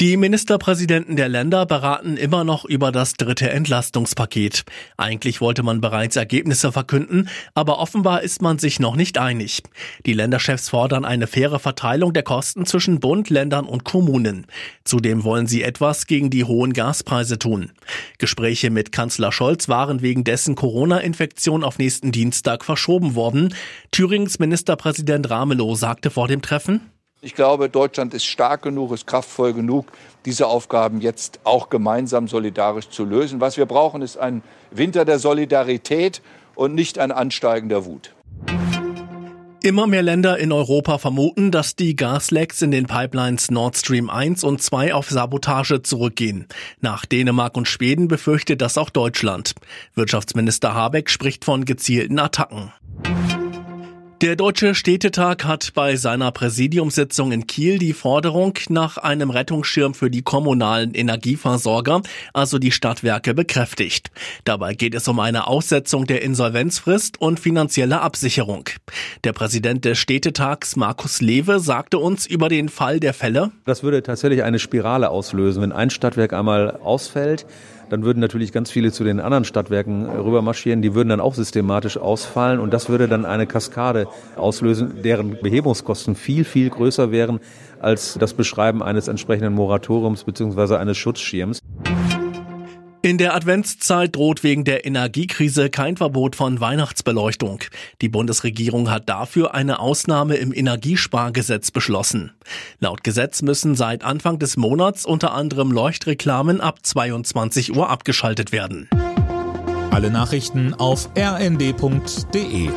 Die Ministerpräsidenten der Länder beraten immer noch über das dritte Entlastungspaket. Eigentlich wollte man bereits Ergebnisse verkünden, aber offenbar ist man sich noch nicht einig. Die Länderchefs fordern eine faire Verteilung der Kosten zwischen Bund, Ländern und Kommunen. Zudem wollen sie etwas gegen die hohen Gaspreise tun. Gespräche mit Kanzler Scholz waren wegen dessen Corona-Infektion auf nächsten Dienstag verschoben worden. Thürings Ministerpräsident Ramelow sagte vor dem Treffen, ich glaube, Deutschland ist stark genug, ist kraftvoll genug, diese Aufgaben jetzt auch gemeinsam solidarisch zu lösen. Was wir brauchen, ist ein Winter der Solidarität und nicht ein Ansteigen der Wut. Immer mehr Länder in Europa vermuten, dass die Gaslecks in den Pipelines Nord Stream 1 und 2 auf Sabotage zurückgehen. Nach Dänemark und Schweden befürchtet das auch Deutschland. Wirtschaftsminister Habeck spricht von gezielten Attacken. Der Deutsche Städtetag hat bei seiner Präsidiumssitzung in Kiel die Forderung nach einem Rettungsschirm für die kommunalen Energieversorger, also die Stadtwerke, bekräftigt. Dabei geht es um eine Aussetzung der Insolvenzfrist und finanzielle Absicherung. Der Präsident des Städtetags, Markus Lewe, sagte uns über den Fall der Fälle. Das würde tatsächlich eine Spirale auslösen. Wenn ein Stadtwerk einmal ausfällt, dann würden natürlich ganz viele zu den anderen Stadtwerken rübermarschieren, die würden dann auch systematisch ausfallen und das würde dann eine Kaskade auslösen, deren Behebungskosten viel, viel größer wären als das Beschreiben eines entsprechenden Moratoriums bzw. eines Schutzschirms. In der Adventszeit droht wegen der Energiekrise kein Verbot von Weihnachtsbeleuchtung. Die Bundesregierung hat dafür eine Ausnahme im Energiespargesetz beschlossen. Laut Gesetz müssen seit Anfang des Monats unter anderem Leuchtreklamen ab 22 Uhr abgeschaltet werden. Alle Nachrichten auf rnd.de